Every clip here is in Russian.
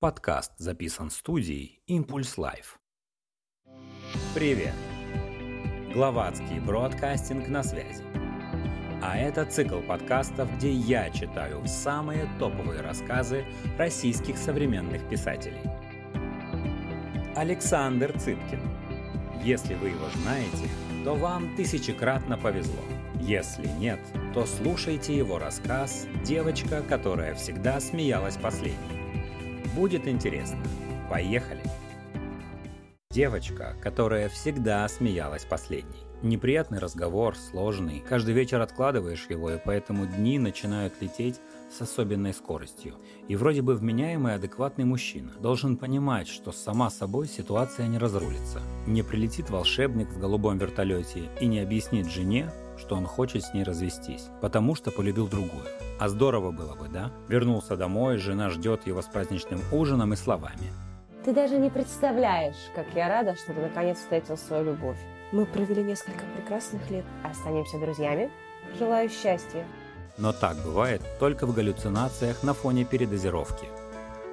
Подкаст записан студией Impulse Life. Привет! Гловацкий бродкастинг на связи. А это цикл подкастов, где я читаю самые топовые рассказы российских современных писателей. Александр Цыпкин. Если вы его знаете, то вам тысячекратно повезло. Если нет, то слушайте его рассказ «Девочка, которая всегда смеялась последней». Будет интересно. Поехали! Девочка, которая всегда смеялась последней. Неприятный разговор, сложный. Каждый вечер откладываешь его, и поэтому дни начинают лететь с особенной скоростью. И вроде бы вменяемый адекватный мужчина должен понимать, что сама собой ситуация не разрулится. Не прилетит волшебник в голубом вертолете и не объяснит жене, что он хочет с ней развестись, потому что полюбил другую. А здорово было бы, да? Вернулся домой, жена ждет его с праздничным ужином и словами. Ты даже не представляешь, как я рада, что ты наконец встретил свою любовь. Мы провели несколько прекрасных лет. Останемся друзьями. Желаю счастья. Но так бывает только в галлюцинациях на фоне передозировки.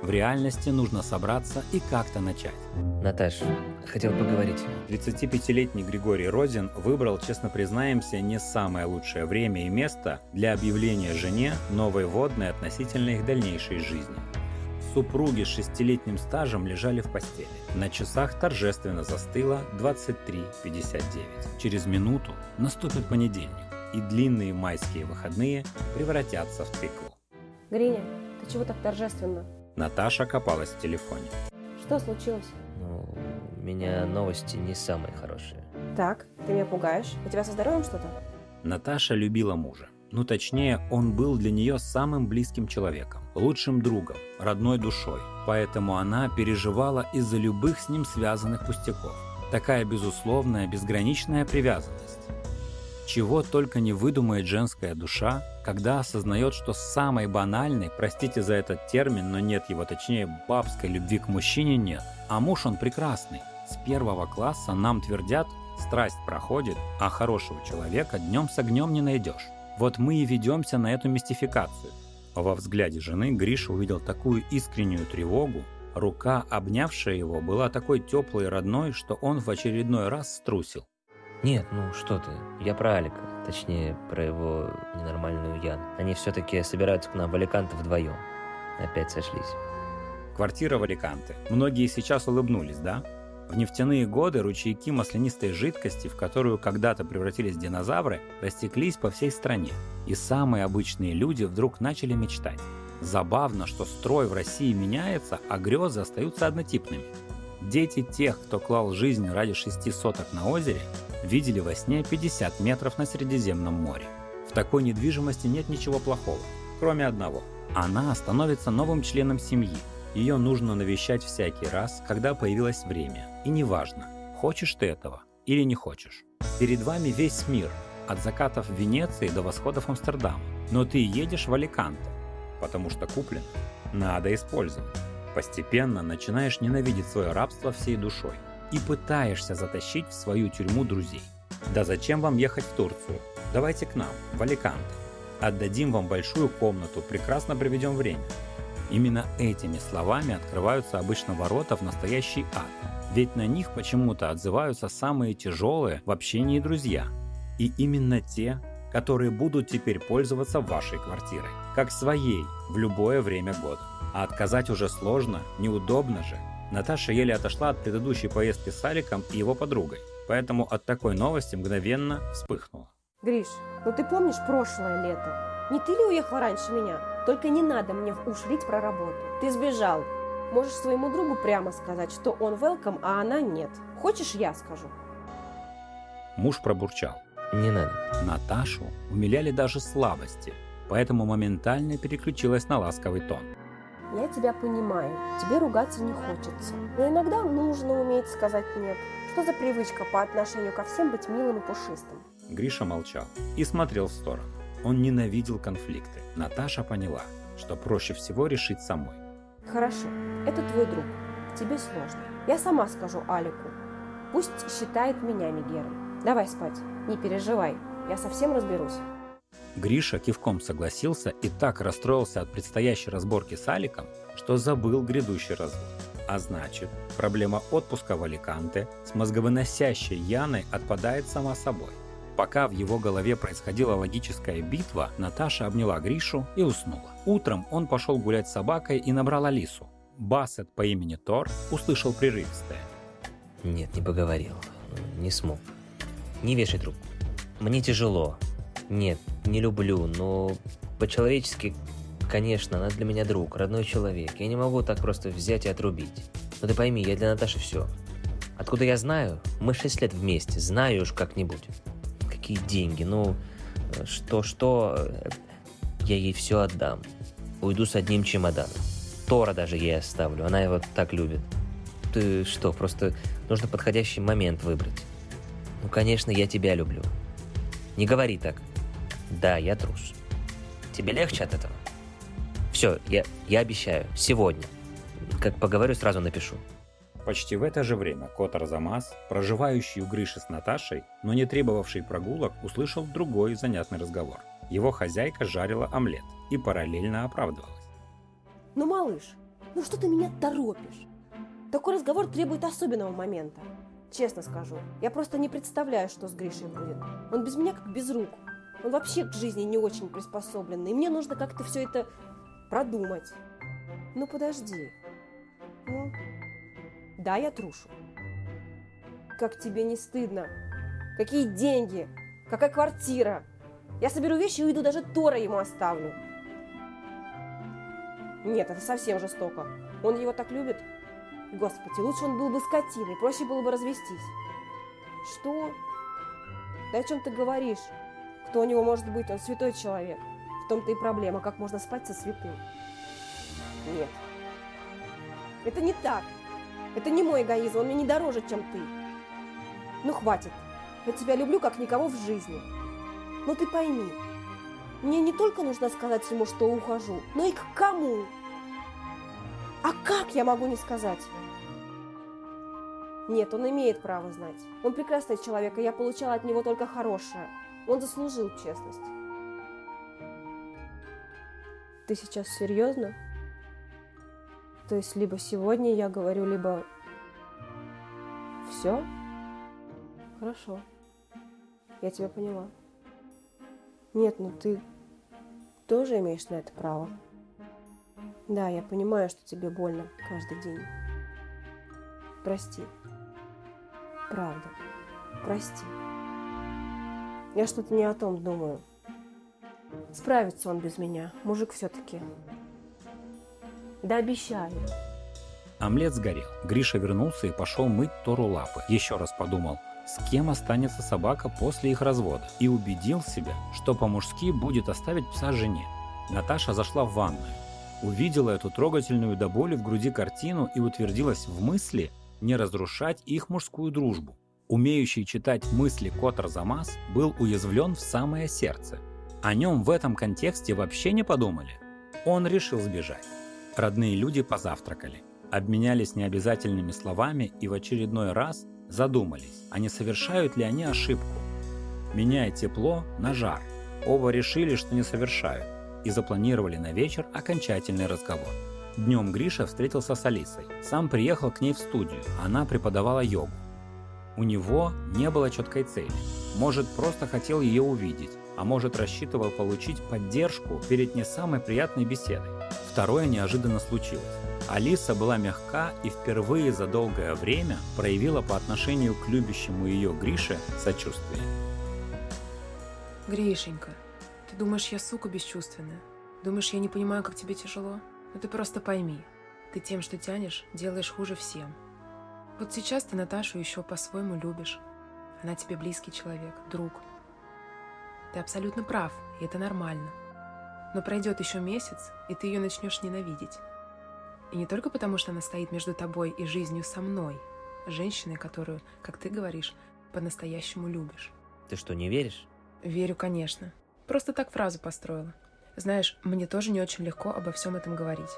В реальности нужно собраться и как-то начать. Наташ, хотел поговорить. 35-летний Григорий Розин выбрал, честно признаемся, не самое лучшее время и место для объявления жене новой водной относительно их дальнейшей жизни. Супруги с шестилетним стажем лежали в постели. На часах торжественно застыло 23.59. Через минуту наступит понедельник, и длинные майские выходные превратятся в тыкву. Гриня, ты чего так торжественно? Наташа копалась в телефоне. Что случилось? Ну, у меня новости не самые хорошие. Так, ты меня пугаешь. У тебя со здоровьем что-то? Наташа любила мужа. Ну, точнее, он был для нее самым близким человеком, лучшим другом, родной душой. Поэтому она переживала из-за любых с ним связанных пустяков. Такая безусловная, безграничная привязанность. Чего только не выдумает женская душа, когда осознает, что самой банальной, простите за этот термин, но нет его, точнее, бабской любви к мужчине нет. А муж он прекрасный. С первого класса нам твердят, страсть проходит, а хорошего человека днем с огнем не найдешь. Вот мы и ведемся на эту мистификацию. Во взгляде жены Гриша увидел такую искреннюю тревогу, рука, обнявшая его, была такой теплой и родной, что он в очередной раз струсил. Нет, ну что ты, я про Алика, точнее, про его ненормальную Ян. Они все-таки собираются к нам в Аликанте вдвоем. Опять сошлись. Квартира в Аликанте. Многие сейчас улыбнулись, да? В нефтяные годы ручейки маслянистой жидкости, в которую когда-то превратились динозавры, растеклись по всей стране. И самые обычные люди вдруг начали мечтать. Забавно, что строй в России меняется, а грезы остаются однотипными. Дети тех, кто клал жизнь ради шести соток на озере, видели во сне 50 метров на Средиземном море. В такой недвижимости нет ничего плохого, кроме одного. Она становится новым членом семьи. Ее нужно навещать всякий раз, когда появилось время. И неважно, хочешь ты этого или не хочешь. Перед вами весь мир, от закатов Венеции до восходов Амстердама. Но ты едешь в Аликанте, потому что куплен. Надо использовать. Постепенно начинаешь ненавидеть свое рабство всей душой и пытаешься затащить в свою тюрьму друзей. Да зачем вам ехать в Турцию? Давайте к нам, в Аликанте. Отдадим вам большую комнату, прекрасно проведем время. Именно этими словами открываются обычно ворота в настоящий ад. Ведь на них почему-то отзываются самые тяжелые в общении друзья. И именно те, которые будут теперь пользоваться вашей квартирой, как своей в любое время года. А отказать уже сложно, неудобно же. Наташа еле отошла от предыдущей поездки с Аликом и его подругой, поэтому от такой новости мгновенно вспыхнула. Гриш, ну ты помнишь прошлое лето? Не ты ли уехал раньше меня? Только не надо мне ушрить про работу. Ты сбежал. Можешь своему другу прямо сказать, что он welcome, а она нет. Хочешь, я скажу? Муж пробурчал. Не надо. Наташу умиляли даже слабости, поэтому моментально переключилась на ласковый тон. Я тебя понимаю, тебе ругаться не хочется. Но иногда нужно уметь сказать «нет». Что за привычка по отношению ко всем быть милым и пушистым? Гриша молчал и смотрел в сторону. Он ненавидел конфликты. Наташа поняла, что проще всего решить самой. Хорошо, это твой друг. Тебе сложно. Я сама скажу Алику. Пусть считает меня Мегерой. Давай спать, не переживай, я совсем разберусь. Гриша кивком согласился и так расстроился от предстоящей разборки с Аликом, что забыл грядущий развод. А значит, проблема отпуска в Аликанте с мозговыносящей Яной отпадает сама собой. Пока в его голове происходила логическая битва, Наташа обняла Гришу и уснула. Утром он пошел гулять с собакой и набрал Алису. Бассет по имени Тор услышал прерывистое. Нет, не поговорил. Не смог. Не вешай трубку. Мне тяжело. Нет, не люблю, но по-человечески, конечно, она для меня друг, родной человек. Я не могу так просто взять и отрубить. Но ты пойми, я для Наташи все. Откуда я знаю? Мы шесть лет вместе, знаю уж как-нибудь. Какие деньги, ну, что-что, я ей все отдам. Уйду с одним чемоданом. Тора даже ей оставлю, она его так любит. Ты что, просто нужно подходящий момент выбрать. Ну, конечно, я тебя люблю. Не говори так. Да, я трус. Тебе легче от этого? Все, я, я обещаю, сегодня. Как поговорю, сразу напишу. Почти в это же время кот Арзамас, проживающий у Гриши с Наташей, но не требовавший прогулок, услышал другой занятный разговор. Его хозяйка жарила омлет и параллельно оправдывалась. Ну, малыш, ну что ты меня торопишь? Такой разговор требует особенного момента. Честно скажу, я просто не представляю, что с Гришей будет. Он без меня как без рук. Он вообще к жизни не очень приспособленный, и мне нужно как-то все это продумать. Ну, подожди. Ну, да, я трушу. Как тебе не стыдно? Какие деньги? Какая квартира? Я соберу вещи и уйду, даже Тора ему оставлю. Нет, это совсем жестоко. Он его так любит. Господи, лучше он был бы скотиной, проще было бы развестись. Что? Да о чем ты говоришь? Кто у него может быть? Он святой человек. В том-то и проблема, как можно спать со святым. Нет. Это не так. Это не мой эгоизм, он мне не дороже, чем ты. Ну, хватит. Я тебя люблю, как никого в жизни. Но ты пойми, мне не только нужно сказать ему, что ухожу, но и к кому. А как я могу не сказать? Нет, он имеет право знать. Он прекрасный человек, и я получала от него только хорошее. Он заслужил честность. Ты сейчас серьезно? То есть либо сегодня я говорю, либо все? Хорошо. Я тебя поняла. Нет, ну ты тоже имеешь на это право. Да, я понимаю, что тебе больно каждый день. Прости. Правда. Прости. Я что-то не о том думаю. Справится он без меня. Мужик все-таки. Да обещаю. Омлет сгорел. Гриша вернулся и пошел мыть Тору лапы. Еще раз подумал, с кем останется собака после их развода. И убедил себя, что по-мужски будет оставить пса жене. Наташа зашла в ванную. Увидела эту трогательную до боли в груди картину и утвердилась в мысли не разрушать их мужскую дружбу. Умеющий читать мысли кот Арзамас был уязвлен в самое сердце. О нем в этом контексте вообще не подумали. Он решил сбежать. Родные люди позавтракали обменялись необязательными словами и в очередной раз задумались, а не совершают ли они ошибку. Меняя тепло на жар, оба решили, что не совершают, и запланировали на вечер окончательный разговор. Днем Гриша встретился с Алисой. Сам приехал к ней в студию, она преподавала йогу. У него не было четкой цели. Может, просто хотел ее увидеть, а может, рассчитывал получить поддержку перед не самой приятной беседой. Второе неожиданно случилось. Алиса была мягка и впервые за долгое время проявила по отношению к любящему ее Грише сочувствие. Гришенька, ты думаешь, я сука бесчувственная? Думаешь, я не понимаю, как тебе тяжело? Ну ты просто пойми, ты тем, что тянешь, делаешь хуже всем. Вот сейчас ты Наташу еще по-своему любишь. Она тебе близкий человек, друг. Ты абсолютно прав, и это нормально. Но пройдет еще месяц, и ты ее начнешь ненавидеть. И не только потому, что она стоит между тобой и жизнью со мной, женщиной, которую, как ты говоришь, по-настоящему любишь. Ты что, не веришь? Верю, конечно. Просто так фразу построила. Знаешь, мне тоже не очень легко обо всем этом говорить.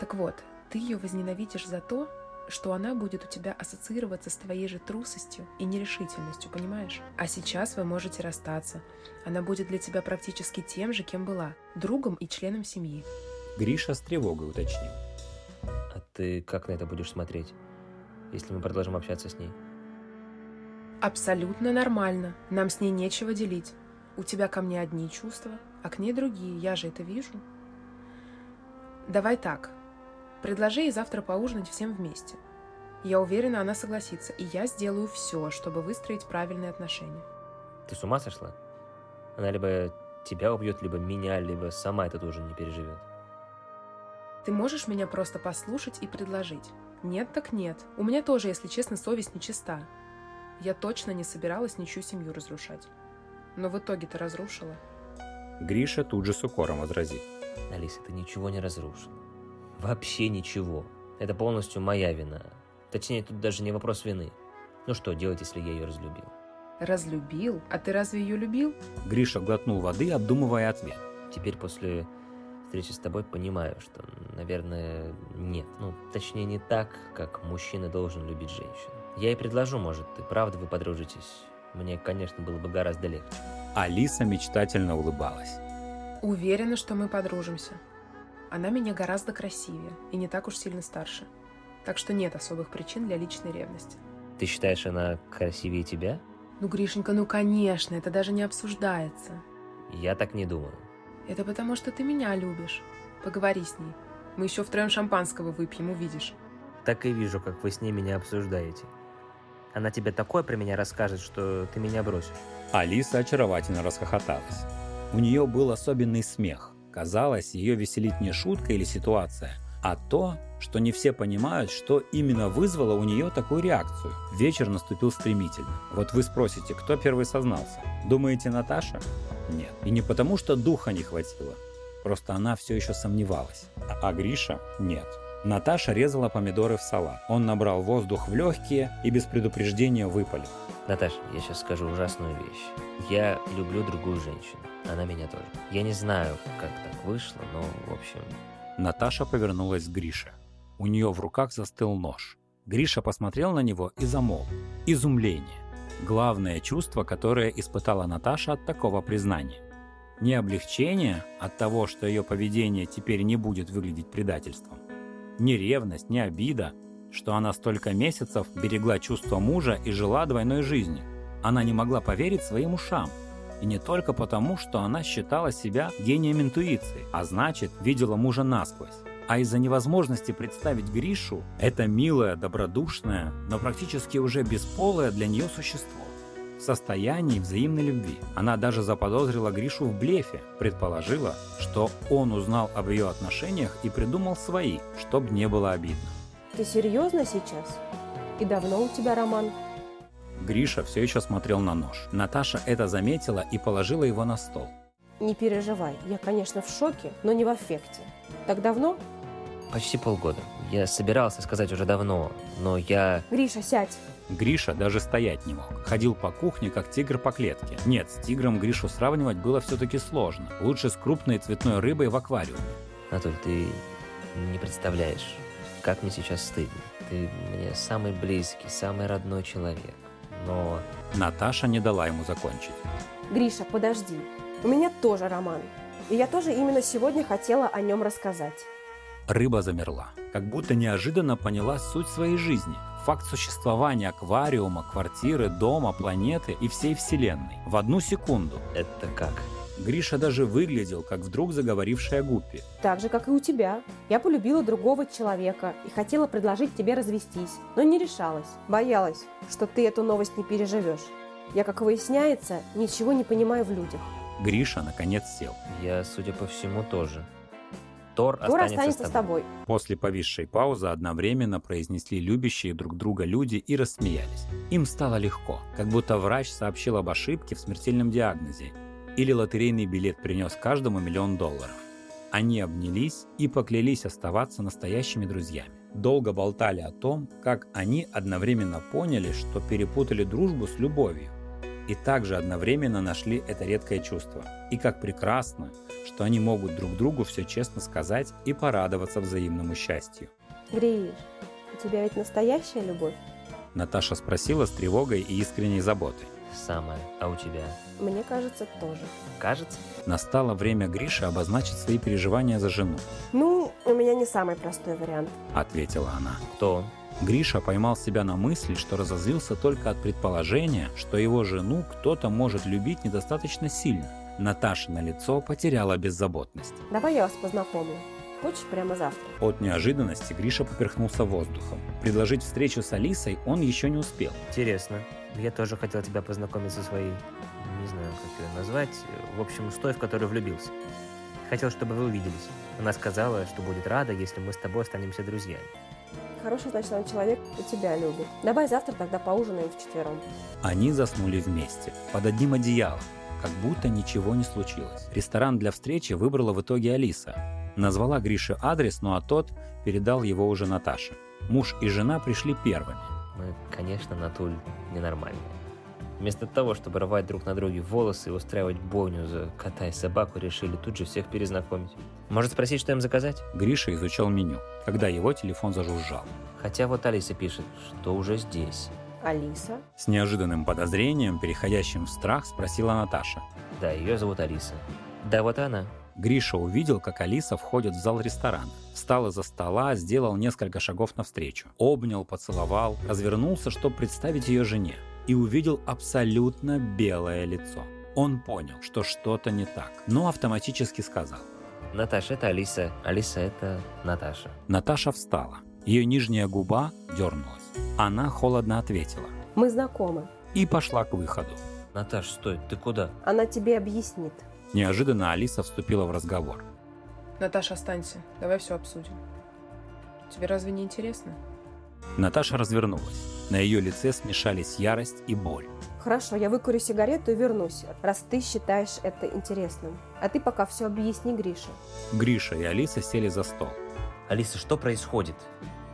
Так вот, ты ее возненавидишь за то, что она будет у тебя ассоциироваться с твоей же трусостью и нерешительностью, понимаешь? А сейчас вы можете расстаться. Она будет для тебя практически тем же, кем была, другом и членом семьи. Гриша с тревогой уточнил. А ты как на это будешь смотреть, если мы продолжим общаться с ней? Абсолютно нормально. Нам с ней нечего делить. У тебя ко мне одни чувства, а к ней другие. Я же это вижу. Давай так. Предложи ей завтра поужинать всем вместе. Я уверена, она согласится, и я сделаю все, чтобы выстроить правильные отношения. Ты с ума сошла? Она либо тебя убьет, либо меня, либо сама этот ужин не переживет. Ты можешь меня просто послушать и предложить? Нет, так нет. У меня тоже, если честно, совесть нечиста. Я точно не собиралась ничью семью разрушать. Но в итоге ты разрушила. Гриша тут же с укором возразил. Алиса, ты ничего не разрушила. Вообще ничего. Это полностью моя вина. Точнее, тут даже не вопрос вины. Ну что делать, если я ее разлюбил? Разлюбил? А ты разве ее любил? Гриша глотнул воды, обдумывая ответ. Теперь после встречи с тобой понимаю, что, наверное, нет. Ну, точнее, не так, как мужчина должен любить женщину. Я и предложу, может, и правда вы подружитесь. Мне, конечно, было бы гораздо легче. Алиса мечтательно улыбалась. Уверена, что мы подружимся. Она меня гораздо красивее и не так уж сильно старше. Так что нет особых причин для личной ревности. Ты считаешь, она красивее тебя? Ну, Гришенька, ну конечно, это даже не обсуждается. Я так не думаю. Это потому, что ты меня любишь. Поговори с ней. Мы еще втроем шампанского выпьем, увидишь. Так и вижу, как вы с ней меня обсуждаете. Она тебе такое про меня расскажет, что ты меня бросишь. Алиса очаровательно расхохоталась. У нее был особенный смех. Казалось, ее веселит не шутка или ситуация, а то, что не все понимают, что именно вызвало у нее такую реакцию. Вечер наступил стремительно. Вот вы спросите, кто первый сознался? Думаете, Наташа? Нет. И не потому, что духа не хватило. Просто она все еще сомневалась. А Гриша? Нет. Наташа резала помидоры в салат. Он набрал воздух в легкие и без предупреждения выпалил. Наташа, я сейчас скажу ужасную вещь. Я люблю другую женщину. Она меня тоже. Я не знаю, как так вышло, но, в общем... Наташа повернулась к Грише. У нее в руках застыл нож. Гриша посмотрел на него и замолк. Изумление. Главное чувство, которое испытала Наташа от такого признания. Не облегчение от того, что ее поведение теперь не будет выглядеть предательством, ни ревность, ни обида, что она столько месяцев берегла чувство мужа и жила двойной жизнью. Она не могла поверить своим ушам. И не только потому, что она считала себя гением интуиции, а значит, видела мужа насквозь. А из-за невозможности представить Гришу, это милое, добродушное, но практически уже бесполое для нее существо в состоянии взаимной любви. Она даже заподозрила Гришу в блефе, предположила, что он узнал об ее отношениях и придумал свои, чтобы не было обидно. Ты серьезно сейчас? И давно у тебя роман? Гриша все еще смотрел на нож. Наташа это заметила и положила его на стол. Не переживай, я, конечно, в шоке, но не в аффекте. Так давно? Почти полгода. Я собирался сказать уже давно, но я... Гриша, сядь. Гриша даже стоять не мог. Ходил по кухне, как тигр по клетке. Нет, с тигром Гришу сравнивать было все-таки сложно. Лучше с крупной цветной рыбой в аквариуме. Натуль, ты не представляешь, как мне сейчас стыдно. Ты мне самый близкий, самый родной человек. Но... Наташа не дала ему закончить. Гриша, подожди. У меня тоже роман. И я тоже именно сегодня хотела о нем рассказать. Рыба замерла, как будто неожиданно поняла суть своей жизни. Факт существования аквариума, квартиры, дома, планеты и всей Вселенной. В одну секунду. Это как? Гриша даже выглядел, как вдруг заговорившая Гуппи. Так же, как и у тебя. Я полюбила другого человека и хотела предложить тебе развестись, но не решалась. Боялась, что ты эту новость не переживешь. Я, как выясняется, ничего не понимаю в людях. Гриша наконец сел. Я, судя по всему, тоже. Тор, Тор останется, останется с тобой. После повисшей паузы одновременно произнесли любящие друг друга люди и рассмеялись. Им стало легко, как будто врач сообщил об ошибке в смертельном диагнозе или лотерейный билет принес каждому миллион долларов. Они обнялись и поклялись оставаться настоящими друзьями. Долго болтали о том, как они одновременно поняли, что перепутали дружбу с любовью. И также одновременно нашли это редкое чувство. И как прекрасно, что они могут друг другу все честно сказать и порадоваться взаимному счастью. Гриш, У тебя ведь настоящая любовь? Наташа спросила с тревогой и искренней заботой. Самое. А у тебя? Мне кажется, тоже. Кажется? Настало время Грише обозначить свои переживания за жену, Ну, у меня не самый простой вариант. ответила она. Кто он? Гриша поймал себя на мысли, что разозлился только от предположения, что его жену кто-то может любить недостаточно сильно. Наташа на лицо потеряла беззаботность. Давай я вас познакомлю. Хочешь прямо завтра? От неожиданности Гриша поперхнулся воздухом. Предложить встречу с Алисой он еще не успел. Интересно. Я тоже хотел тебя познакомить со своей... Не знаю, как ее назвать. В общем, с той, в которую влюбился. Хотел, чтобы вы увиделись. Она сказала, что будет рада, если мы с тобой останемся друзьями. Хороший, значит, он человек и тебя любит. Давай завтра тогда поужинаем вчетвером. Они заснули вместе, под одним одеялом, как будто ничего не случилось. Ресторан для встречи выбрала в итоге Алиса. Назвала Грише адрес, ну а тот передал его уже Наташе. Муж и жена пришли первыми. Мы, конечно, Натуль ненормальные. Вместо того, чтобы рвать друг на друге волосы и устраивать бойню за кота и собаку, решили тут же всех перезнакомить. Может спросить, что им заказать? Гриша изучал меню, когда его телефон зажужжал. Хотя вот Алиса пишет, что уже здесь. Алиса? С неожиданным подозрением, переходящим в страх, спросила Наташа. Да, ее зовут Алиса. Да, вот она. Гриша увидел, как Алиса входит в зал ресторана. Встал из-за стола, сделал несколько шагов навстречу. Обнял, поцеловал, развернулся, чтобы представить ее жене. И увидел абсолютно белое лицо. Он понял, что что-то не так, но автоматически сказал. Наташа, это Алиса. Алиса, это Наташа. Наташа встала. Ее нижняя губа дернулась. Она холодно ответила. Мы знакомы. И пошла к выходу. Наташ, стой, ты куда? Она тебе объяснит. Неожиданно Алиса вступила в разговор. Наташа, останься. Давай все обсудим. Тебе разве не интересно? Наташа развернулась. На ее лице смешались ярость и боль. Хорошо, я выкурю сигарету и вернусь, раз ты считаешь это интересным. А ты пока все объясни Грише. Гриша и Алиса сели за стол. Алиса, что происходит?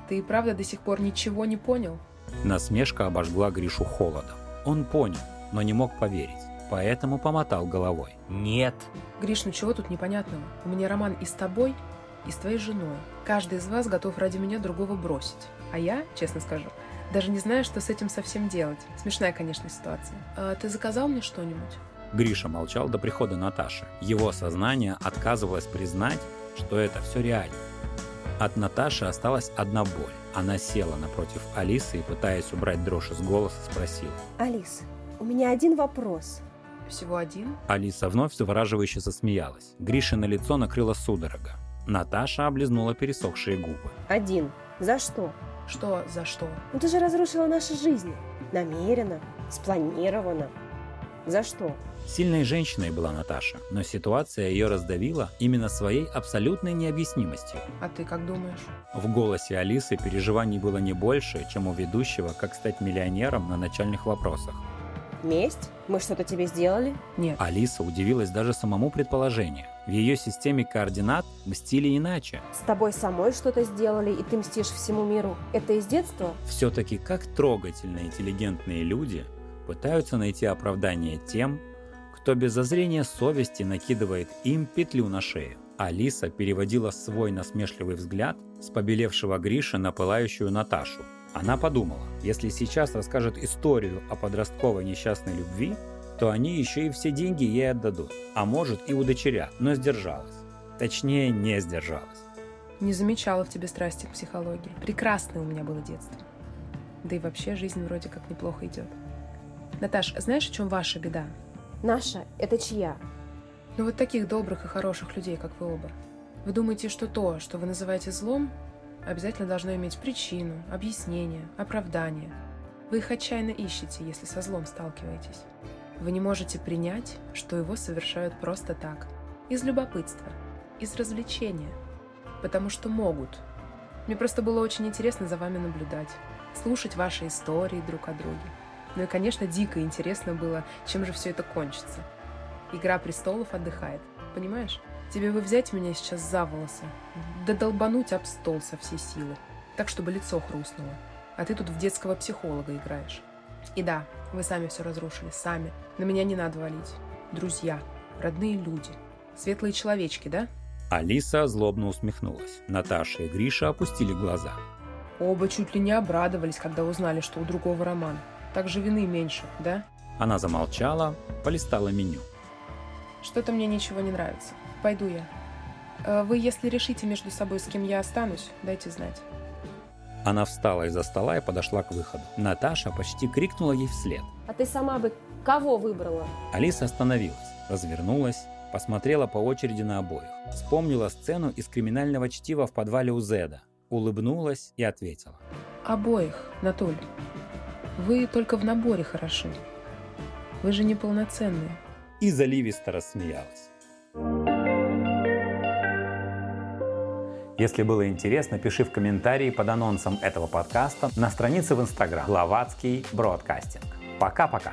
Ты и правда до сих пор ничего не понял? Насмешка обожгла Гришу холодом. Он понял, но не мог поверить, поэтому помотал головой. Нет. Гриш, ну чего тут непонятного? У меня роман и с тобой, и с твоей женой. Каждый из вас готов ради меня другого бросить. А я, честно скажу, даже не знаю, что с этим совсем делать. Смешная, конечно, ситуация. А ты заказал мне что-нибудь? Гриша молчал до прихода Наташи. Его сознание отказывалось признать, что это все реально. От Наташи осталась одна боль. Она села напротив Алисы и, пытаясь убрать дрожь из голоса, спросила. Алис, у меня один вопрос. Всего один? Алиса вновь завораживающе засмеялась. Гриша на лицо накрыла судорога. Наташа облизнула пересохшие губы. Один. За что? Что за что? Ну ты же разрушила наши жизни. Намеренно, спланированно. За что? Сильной женщиной была Наташа, но ситуация ее раздавила именно своей абсолютной необъяснимостью. А ты как думаешь? В голосе Алисы переживаний было не больше, чем у ведущего «Как стать миллионером» на начальных вопросах. Месть? Мы что-то тебе сделали? Нет. Алиса удивилась даже самому предположению. В ее системе координат мстили иначе. С тобой самой что-то сделали, и ты мстишь всему миру. Это из детства? Все-таки как трогательно интеллигентные люди пытаются найти оправдание тем, кто без зазрения совести накидывает им петлю на шею. Алиса переводила свой насмешливый взгляд с побелевшего Гриша на пылающую Наташу. Она подумала, если сейчас расскажет историю о подростковой несчастной любви, то они еще и все деньги ей отдадут, а может и удочерят, но сдержалась. Точнее, не сдержалась. Не замечала в тебе страсти к психологии. Прекрасное у меня было детство. Да и вообще жизнь вроде как неплохо идет. Наташ, знаешь, в чем ваша беда? Наша? Это чья? Ну вот таких добрых и хороших людей, как вы оба. Вы думаете, что то, что вы называете злом, обязательно должно иметь причину, объяснение, оправдание. Вы их отчаянно ищете, если со злом сталкиваетесь. Вы не можете принять, что его совершают просто так, из любопытства, из развлечения, потому что могут. Мне просто было очень интересно за вами наблюдать, слушать ваши истории друг о друге. Ну и, конечно, дико интересно было, чем же все это кончится. Игра престолов отдыхает, понимаешь? Тебе бы взять меня сейчас за волосы, да долбануть об стол со всей силы, так, чтобы лицо хрустнуло. А ты тут в детского психолога играешь. И да, вы сами все разрушили, сами. На меня не надо валить. Друзья, родные люди, светлые человечки, да? Алиса злобно усмехнулась. Наташа и Гриша опустили глаза. Оба чуть ли не обрадовались, когда узнали, что у другого роман. Так же вины меньше, да? Она замолчала, полистала меню. Что-то мне ничего не нравится. Пойду я. Э, Вы, если решите между собой, с кем я останусь, дайте знать. Она встала из-за стола и подошла к выходу. Наташа почти крикнула ей вслед. А ты сама бы кого выбрала? Алиса остановилась, развернулась, посмотрела по очереди на обоих. Вспомнила сцену из криминального чтива в подвале у Зеда. Улыбнулась и ответила. Обоих, Натуль. Вы только в наборе хороши. Вы же неполноценные. И заливисто рассмеялась. Если было интересно, пиши в комментарии под анонсом этого подкаста на странице в Инстаграм Гловацкий Бродкастинг. Пока-пока!